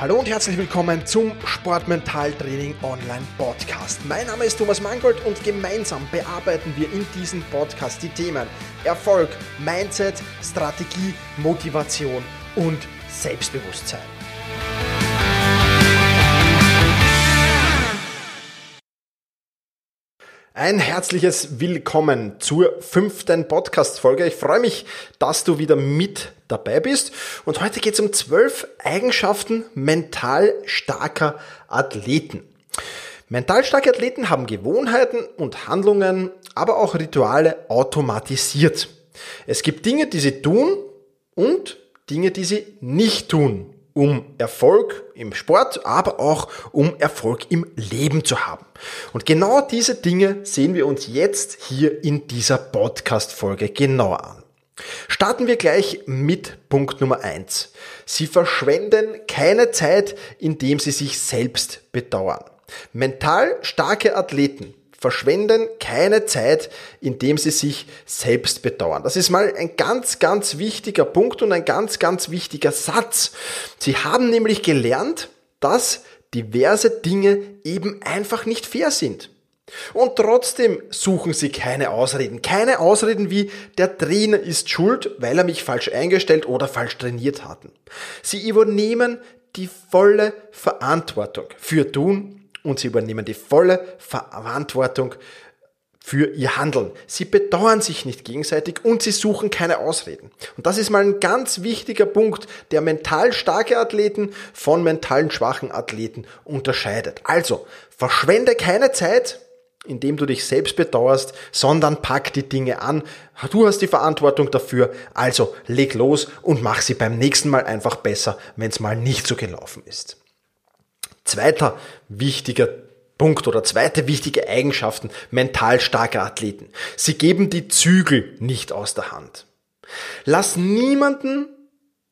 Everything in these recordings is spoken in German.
Hallo und herzlich willkommen zum Sportmentaltraining Online Podcast. Mein Name ist Thomas Mangold und gemeinsam bearbeiten wir in diesem Podcast die Themen Erfolg, Mindset, Strategie, Motivation und Selbstbewusstsein. Ein herzliches Willkommen zur fünften Podcast-Folge. Ich freue mich, dass du wieder mit dabei bist. Und heute geht es um zwölf Eigenschaften mental starker Athleten. Mental starke Athleten haben Gewohnheiten und Handlungen, aber auch Rituale automatisiert. Es gibt Dinge, die sie tun und Dinge, die sie nicht tun um Erfolg im Sport, aber auch um Erfolg im Leben zu haben. Und genau diese Dinge sehen wir uns jetzt hier in dieser Podcast-Folge genauer an. Starten wir gleich mit Punkt Nummer eins. Sie verschwenden keine Zeit, indem sie sich selbst bedauern. Mental starke Athleten verschwenden keine Zeit, indem sie sich selbst bedauern. Das ist mal ein ganz, ganz wichtiger Punkt und ein ganz, ganz wichtiger Satz. Sie haben nämlich gelernt, dass diverse Dinge eben einfach nicht fair sind. Und trotzdem suchen sie keine Ausreden. Keine Ausreden wie der Trainer ist schuld, weil er mich falsch eingestellt oder falsch trainiert hatten. Sie übernehmen die volle Verantwortung für tun und sie übernehmen die volle Verantwortung für ihr Handeln. Sie bedauern sich nicht gegenseitig und sie suchen keine Ausreden. Und das ist mal ein ganz wichtiger Punkt, der mental starke Athleten von mentalen schwachen Athleten unterscheidet. Also, verschwende keine Zeit, indem du dich selbst bedauerst, sondern pack die Dinge an. Du hast die Verantwortung dafür, also leg los und mach sie beim nächsten Mal einfach besser, wenn es mal nicht so gelaufen ist. Zweiter wichtiger Punkt oder zweite wichtige Eigenschaften mental starker Athleten. Sie geben die Zügel nicht aus der Hand. Lass niemanden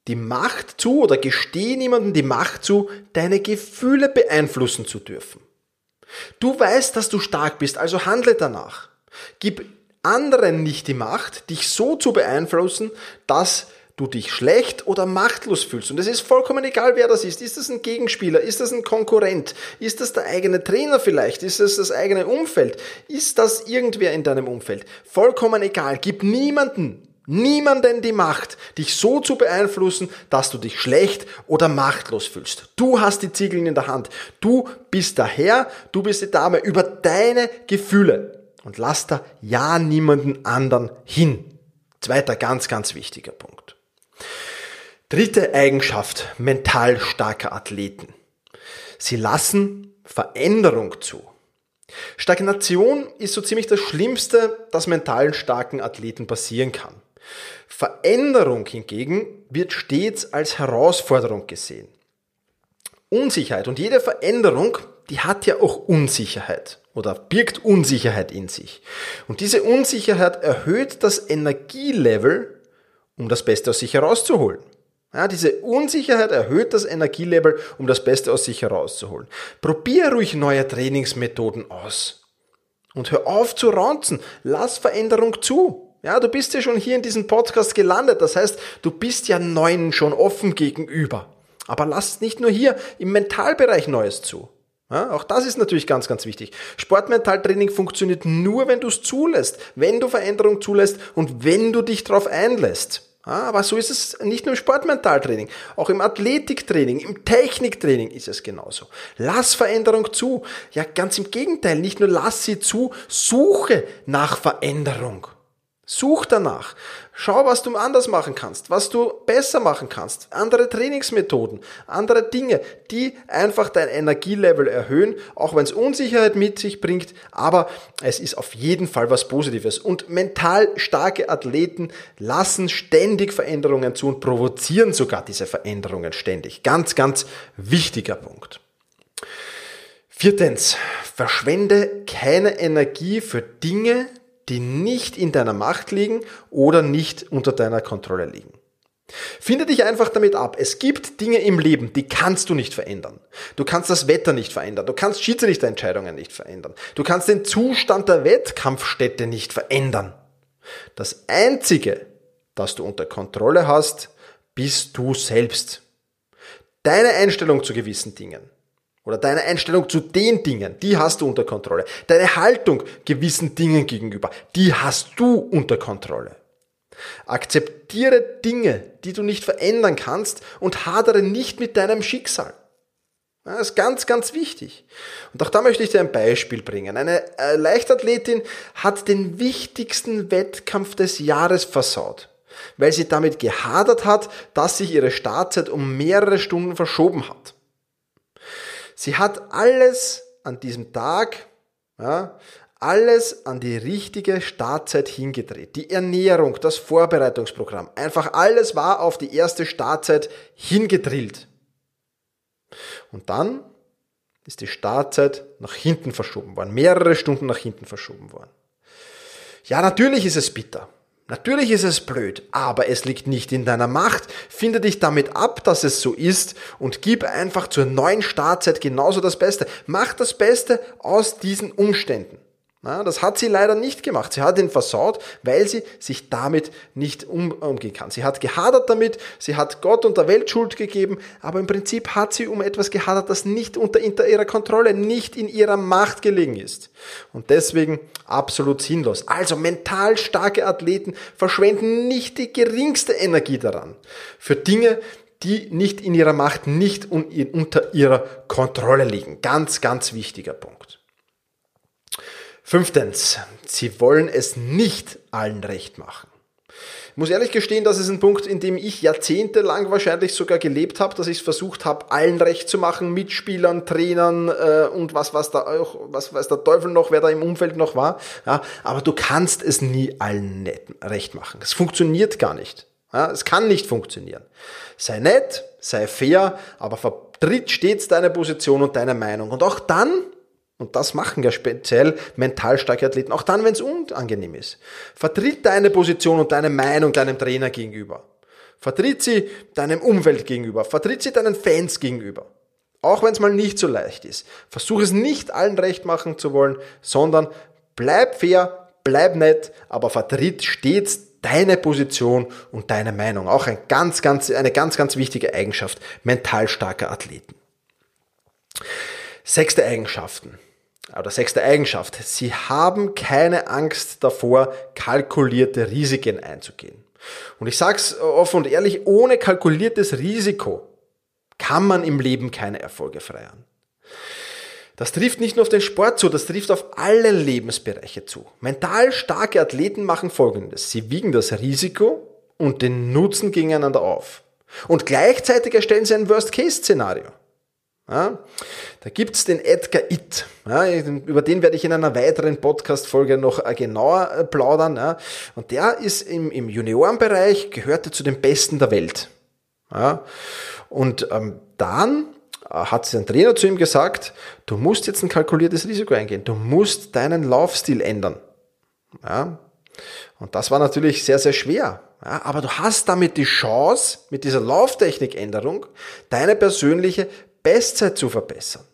die Macht zu oder gestehe niemanden die Macht zu, deine Gefühle beeinflussen zu dürfen. Du weißt, dass du stark bist, also handle danach. Gib anderen nicht die Macht, dich so zu beeinflussen, dass du dich schlecht oder machtlos fühlst. Und es ist vollkommen egal, wer das ist. Ist das ein Gegenspieler? Ist das ein Konkurrent? Ist das der eigene Trainer vielleicht? Ist das das eigene Umfeld? Ist das irgendwer in deinem Umfeld? Vollkommen egal. Gib niemanden niemanden die Macht, dich so zu beeinflussen, dass du dich schlecht oder machtlos fühlst. Du hast die Ziegeln in der Hand. Du bist der Herr, du bist die Dame über deine Gefühle. Und lass da ja niemanden anderen hin. Zweiter ganz, ganz wichtiger Punkt. Dritte Eigenschaft mental starker Athleten. Sie lassen Veränderung zu. Stagnation ist so ziemlich das Schlimmste, das mentalen starken Athleten passieren kann. Veränderung hingegen wird stets als Herausforderung gesehen. Unsicherheit und jede Veränderung, die hat ja auch Unsicherheit oder birgt Unsicherheit in sich. Und diese Unsicherheit erhöht das Energielevel, um das Beste aus sich herauszuholen. Ja, diese Unsicherheit erhöht das Energielevel, um das Beste aus sich herauszuholen. Probier ruhig neue Trainingsmethoden aus. Und hör auf zu ranzen. Lass Veränderung zu. Ja, du bist ja schon hier in diesem Podcast gelandet. Das heißt, du bist ja Neuen schon offen gegenüber. Aber lass nicht nur hier im Mentalbereich Neues zu. Ja, auch das ist natürlich ganz, ganz wichtig. Sportmentaltraining funktioniert nur, wenn du es zulässt, wenn du Veränderung zulässt und wenn du dich darauf einlässt. Aber so ist es nicht nur im Sportmentaltraining, auch im Athletiktraining, im Techniktraining ist es genauso. Lass Veränderung zu. Ja, ganz im Gegenteil, nicht nur lass sie zu, suche nach Veränderung. Such danach. Schau, was du anders machen kannst, was du besser machen kannst. Andere Trainingsmethoden, andere Dinge, die einfach dein Energielevel erhöhen, auch wenn es Unsicherheit mit sich bringt. Aber es ist auf jeden Fall was Positives. Und mental starke Athleten lassen ständig Veränderungen zu und provozieren sogar diese Veränderungen ständig. Ganz, ganz wichtiger Punkt. Viertens, verschwende keine Energie für Dinge, die nicht in deiner Macht liegen oder nicht unter deiner Kontrolle liegen. Finde dich einfach damit ab. Es gibt Dinge im Leben, die kannst du nicht verändern. Du kannst das Wetter nicht verändern. Du kannst Schiedsrichterentscheidungen nicht verändern. Du kannst den Zustand der Wettkampfstätte nicht verändern. Das Einzige, das du unter Kontrolle hast, bist du selbst. Deine Einstellung zu gewissen Dingen oder deine Einstellung zu den Dingen, die hast du unter Kontrolle. Deine Haltung gewissen Dingen gegenüber, die hast du unter Kontrolle. Akzeptiere Dinge, die du nicht verändern kannst und hadere nicht mit deinem Schicksal. Das ist ganz, ganz wichtig. Und auch da möchte ich dir ein Beispiel bringen. Eine äh, Leichtathletin hat den wichtigsten Wettkampf des Jahres versaut, weil sie damit gehadert hat, dass sich ihre Startzeit um mehrere Stunden verschoben hat. Sie hat alles an diesem Tag, ja, alles an die richtige Startzeit hingedreht. Die Ernährung, das Vorbereitungsprogramm, einfach alles war auf die erste Startzeit hingedrillt. Und dann ist die Startzeit nach hinten verschoben worden, mehrere Stunden nach hinten verschoben worden. Ja, natürlich ist es bitter. Natürlich ist es blöd, aber es liegt nicht in deiner Macht. Finde dich damit ab, dass es so ist und gib einfach zur neuen Startzeit genauso das Beste. Mach das Beste aus diesen Umständen. Ja, das hat sie leider nicht gemacht. Sie hat ihn versaut, weil sie sich damit nicht um, umgehen kann. Sie hat gehadert damit, sie hat Gott und der Welt Schuld gegeben, aber im Prinzip hat sie um etwas gehadert, das nicht unter ihrer Kontrolle, nicht in ihrer Macht gelegen ist. Und deswegen absolut sinnlos. Also mental starke Athleten verschwenden nicht die geringste Energie daran. Für Dinge, die nicht in ihrer Macht, nicht unter ihrer Kontrolle liegen. Ganz, ganz wichtiger Punkt. Fünftens, sie wollen es nicht allen recht machen. Ich muss ehrlich gestehen, das ist ein Punkt, in dem ich jahrzehntelang wahrscheinlich sogar gelebt habe, dass ich es versucht habe, allen recht zu machen, Mitspielern, Trainern äh, und was, was da auch, was weiß der Teufel noch, wer da im Umfeld noch war. Ja, aber du kannst es nie allen recht machen. Es funktioniert gar nicht. Ja, es kann nicht funktionieren. Sei nett, sei fair, aber vertritt stets deine Position und deine Meinung. Und auch dann und das machen ja speziell mental starke Athleten, auch dann, wenn es unangenehm ist. Vertritt deine Position und deine Meinung deinem Trainer gegenüber. Vertritt sie deinem Umfeld gegenüber. Vertritt sie deinen Fans gegenüber. Auch wenn es mal nicht so leicht ist. Versuch es nicht allen recht machen zu wollen, sondern bleib fair, bleib nett, aber vertritt stets deine Position und deine Meinung. Auch ein ganz, ganz, eine ganz, ganz wichtige Eigenschaft mental starker Athleten. Sechste Eigenschaften oder sechste Eigenschaft. Sie haben keine Angst davor, kalkulierte Risiken einzugehen. Und ich sage es offen und ehrlich, ohne kalkuliertes Risiko kann man im Leben keine Erfolge feiern. Das trifft nicht nur auf den Sport zu, das trifft auf alle Lebensbereiche zu. Mental starke Athleten machen Folgendes. Sie wiegen das Risiko und den Nutzen gegeneinander auf. Und gleichzeitig erstellen sie ein Worst-Case-Szenario. Ja, da gibt's den Edgar Itt. Ja, über den werde ich in einer weiteren Podcast-Folge noch äh, genauer äh, plaudern. Ja. Und der ist im, im Juniorenbereich, gehörte zu den Besten der Welt. Und ähm, dann äh, hat sein Trainer zu ihm gesagt, du musst jetzt ein kalkuliertes Risiko eingehen. Du musst deinen Laufstil ändern. Und das war natürlich sehr, sehr schwer. Ja, aber du hast damit die Chance, mit dieser Lauftechnikänderung deine persönliche Bestzeit zu verbessern.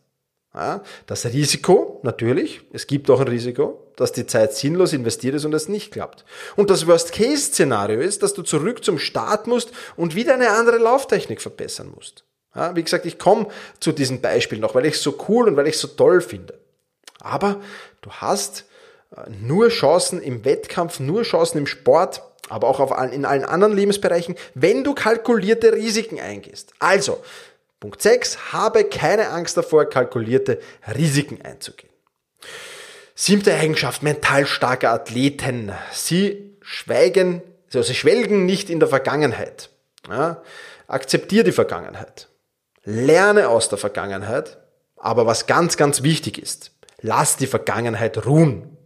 Ja, das Risiko, natürlich, es gibt auch ein Risiko, dass die Zeit sinnlos investiert ist und es nicht klappt. Und das Worst-Case-Szenario ist, dass du zurück zum Start musst und wieder eine andere Lauftechnik verbessern musst. Ja, wie gesagt, ich komme zu diesem Beispiel noch, weil ich es so cool und weil ich es so toll finde. Aber du hast äh, nur Chancen im Wettkampf, nur Chancen im Sport, aber auch auf allen, in allen anderen Lebensbereichen, wenn du kalkulierte Risiken eingehst. Also, Punkt 6. Habe keine Angst davor, kalkulierte Risiken einzugehen. Siebte Eigenschaft mental starker Athleten. Sie schweigen, also sie schwelgen nicht in der Vergangenheit. Ja, akzeptiere die Vergangenheit. Lerne aus der Vergangenheit. Aber was ganz, ganz wichtig ist, lass die Vergangenheit ruhen.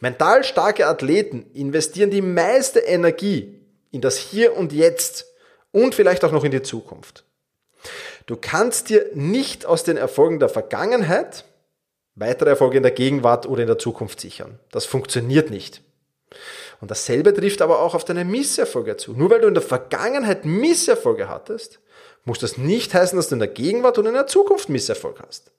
Mental starke Athleten investieren die meiste Energie in das Hier und Jetzt und vielleicht auch noch in die Zukunft. Du kannst dir nicht aus den Erfolgen der Vergangenheit weitere Erfolge in der Gegenwart oder in der Zukunft sichern. Das funktioniert nicht. Und dasselbe trifft aber auch auf deine Misserfolge zu. Nur weil du in der Vergangenheit Misserfolge hattest, muss das nicht heißen, dass du in der Gegenwart oder in der Zukunft Misserfolg hast.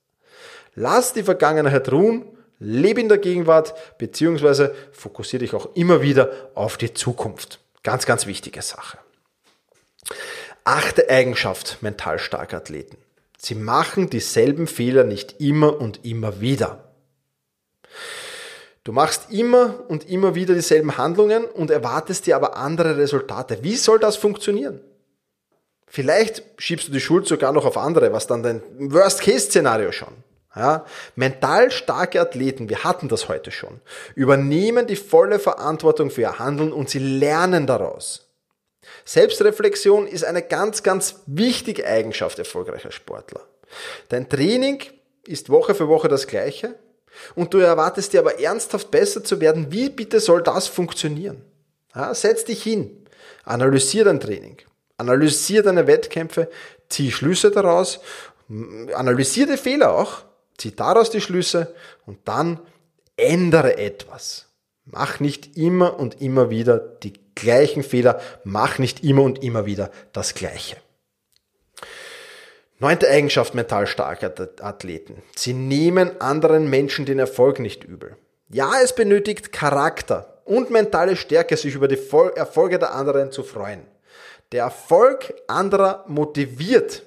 Lass die Vergangenheit ruhen, lebe in der Gegenwart, beziehungsweise fokussiere dich auch immer wieder auf die Zukunft. Ganz, ganz wichtige Sache. Achte Eigenschaft mental starker Athleten. Sie machen dieselben Fehler nicht immer und immer wieder. Du machst immer und immer wieder dieselben Handlungen und erwartest dir aber andere Resultate. Wie soll das funktionieren? Vielleicht schiebst du die Schuld sogar noch auf andere, was dann dein Worst-Case-Szenario schon. Ja, mental starke Athleten, wir hatten das heute schon, übernehmen die volle Verantwortung für ihr Handeln und sie lernen daraus. Selbstreflexion ist eine ganz, ganz wichtige Eigenschaft erfolgreicher Sportler. Dein Training ist Woche für Woche das gleiche und du erwartest dir aber ernsthaft besser zu werden. Wie bitte soll das funktionieren? Ja, setz dich hin, analysier dein Training, analysier deine Wettkämpfe, zieh Schlüsse daraus, analysier die Fehler auch Zieh daraus die Schlüsse und dann ändere etwas. Mach nicht immer und immer wieder die gleichen Fehler, mach nicht immer und immer wieder das Gleiche. Neunte Eigenschaft mental starker Athleten. Sie nehmen anderen Menschen den Erfolg nicht übel. Ja, es benötigt Charakter und mentale Stärke, sich über die Erfolge der anderen zu freuen. Der Erfolg anderer motiviert,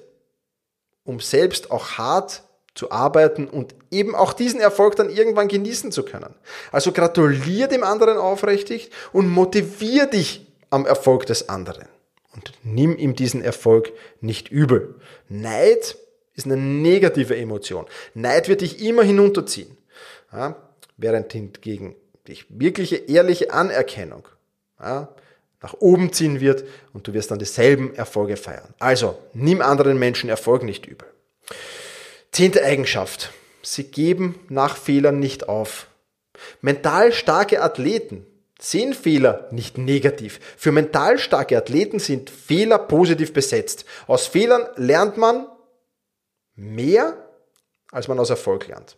um selbst auch hart zu arbeiten und eben auch diesen Erfolg dann irgendwann genießen zu können. Also gratulier dem anderen aufrichtig und motivier dich am Erfolg des anderen. Und nimm ihm diesen Erfolg nicht übel. Neid ist eine negative Emotion. Neid wird dich immer hinunterziehen. Ja, während hingegen dich wirkliche ehrliche Anerkennung ja, nach oben ziehen wird und du wirst dann dieselben Erfolge feiern. Also nimm anderen Menschen Erfolg nicht übel. Zehnte Eigenschaft. Sie geben nach Fehlern nicht auf. Mental starke Athleten sehen Fehler nicht negativ. Für mental starke Athleten sind Fehler positiv besetzt. Aus Fehlern lernt man mehr, als man aus Erfolg lernt.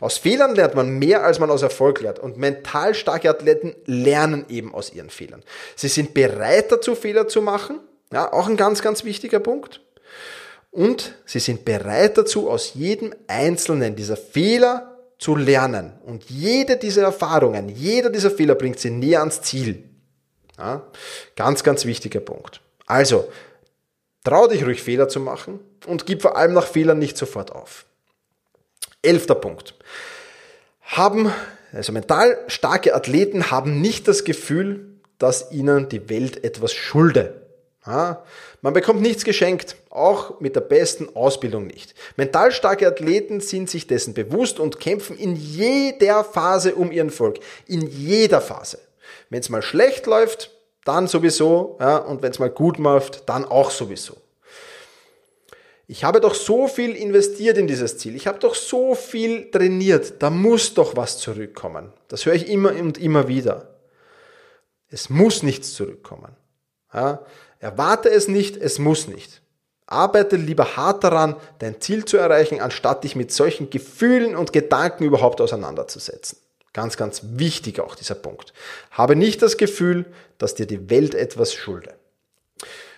Aus Fehlern lernt man mehr, als man aus Erfolg lernt. Und mental starke Athleten lernen eben aus ihren Fehlern. Sie sind bereit dazu, Fehler zu machen. Ja, auch ein ganz, ganz wichtiger Punkt und sie sind bereit dazu, aus jedem einzelnen dieser Fehler zu lernen. Und jede dieser Erfahrungen, jeder dieser Fehler bringt sie näher ans Ziel. Ja, ganz, ganz wichtiger Punkt. Also, trau dich ruhig Fehler zu machen und gib vor allem nach Fehlern nicht sofort auf. Elfter Punkt. Haben, also mental starke Athleten haben nicht das Gefühl, dass ihnen die Welt etwas schulde. Man bekommt nichts geschenkt, auch mit der besten Ausbildung nicht. Mental starke Athleten sind sich dessen bewusst und kämpfen in jeder Phase um ihren Erfolg. In jeder Phase. Wenn es mal schlecht läuft, dann sowieso, ja, und wenn es mal gut läuft, dann auch sowieso. Ich habe doch so viel investiert in dieses Ziel. Ich habe doch so viel trainiert. Da muss doch was zurückkommen. Das höre ich immer und immer wieder. Es muss nichts zurückkommen. Ja, Erwarte es nicht, es muss nicht. Arbeite lieber hart daran, dein Ziel zu erreichen, anstatt dich mit solchen Gefühlen und Gedanken überhaupt auseinanderzusetzen. Ganz, ganz wichtig auch dieser Punkt. Habe nicht das Gefühl, dass dir die Welt etwas schulde.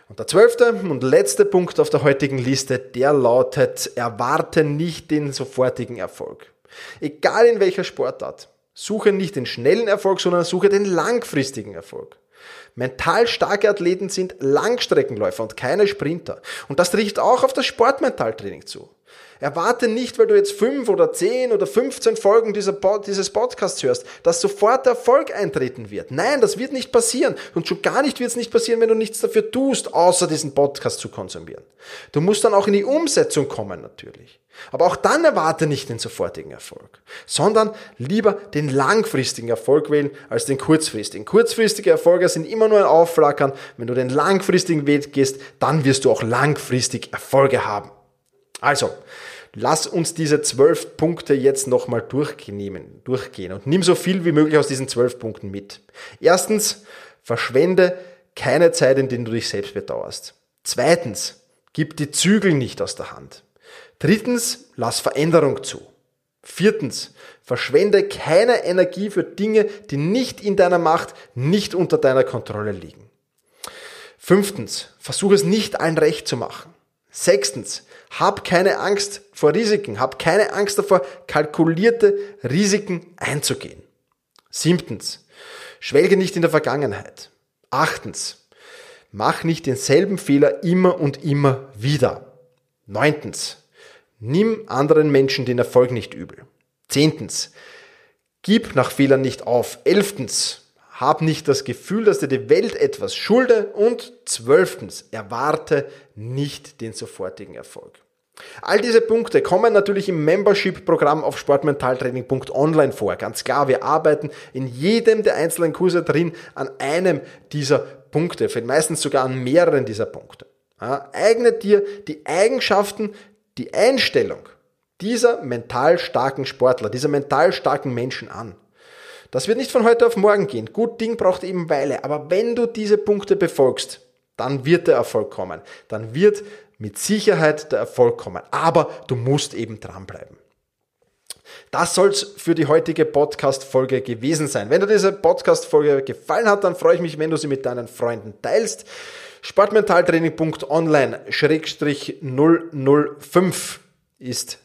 Und der zwölfte und letzte Punkt auf der heutigen Liste, der lautet, erwarte nicht den sofortigen Erfolg. Egal in welcher Sportart. Suche nicht den schnellen Erfolg, sondern suche den langfristigen Erfolg. Mental starke Athleten sind Langstreckenläufer und keine Sprinter. Und das trifft auch auf das Sportmentaltraining zu. Erwarte nicht, weil du jetzt fünf oder zehn oder 15 Folgen dieser dieses Podcasts hörst, dass sofort Erfolg eintreten wird. Nein, das wird nicht passieren. Und schon gar nicht wird es nicht passieren, wenn du nichts dafür tust, außer diesen Podcast zu konsumieren. Du musst dann auch in die Umsetzung kommen, natürlich. Aber auch dann erwarte nicht den sofortigen Erfolg, sondern lieber den langfristigen Erfolg wählen als den kurzfristigen. Kurzfristige Erfolge sind immer nur ein Aufflackern. Wenn du den langfristigen Weg gehst, dann wirst du auch langfristig Erfolge haben. Also, lass uns diese zwölf Punkte jetzt nochmal durchnehmen, durchgehen und nimm so viel wie möglich aus diesen zwölf Punkten mit. Erstens, verschwende keine Zeit, in der du dich selbst bedauerst. Zweitens, gib die Zügel nicht aus der Hand. Drittens, lass Veränderung zu. Viertens, verschwende keine Energie für Dinge, die nicht in deiner Macht, nicht unter deiner Kontrolle liegen. Fünftens, versuche es nicht allen recht zu machen. Sechstens, hab keine Angst vor Risiken, hab keine Angst davor, kalkulierte Risiken einzugehen. Siebtens, schwelge nicht in der Vergangenheit. Achtens, Mach nicht denselben Fehler immer und immer wieder. Neuntens. Nimm anderen Menschen den Erfolg nicht übel. Zehntens. Gib nach Fehlern nicht auf. Elftens. Hab nicht das Gefühl, dass dir die Welt etwas schulde. Und zwölftens. Erwarte nicht den sofortigen Erfolg. All diese Punkte kommen natürlich im Membership-Programm auf sportmentaltraining.online vor. Ganz klar, wir arbeiten in jedem der einzelnen Kurse drin an einem dieser Punkte, meistens sogar an mehreren dieser Punkte. Ja, eigne dir die Eigenschaften, die Einstellung dieser mental starken Sportler, dieser mental starken Menschen an. Das wird nicht von heute auf morgen gehen. Gut Ding braucht eben Weile. Aber wenn du diese Punkte befolgst, dann wird der Erfolg kommen. Dann wird mit Sicherheit der Erfolg kommen. Aber du musst eben dranbleiben. Das soll's für die heutige Podcast-Folge gewesen sein. Wenn dir diese Podcast-Folge gefallen hat, dann freue ich mich, wenn du sie mit deinen Freunden teilst. Sportmentaltraining.online-005 ist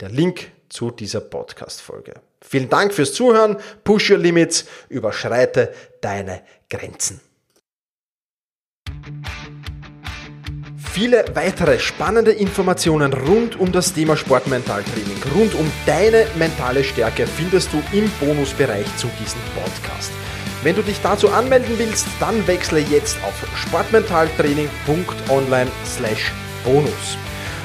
der Link zu dieser Podcast-Folge. Vielen Dank fürs Zuhören. Push your limits. Überschreite deine Grenzen. Viele weitere spannende Informationen rund um das Thema Sportmentaltraining, rund um deine mentale Stärke findest du im Bonusbereich zu diesem Podcast. Wenn du dich dazu anmelden willst, dann wechsle jetzt auf sportmentaltraining.online/bonus.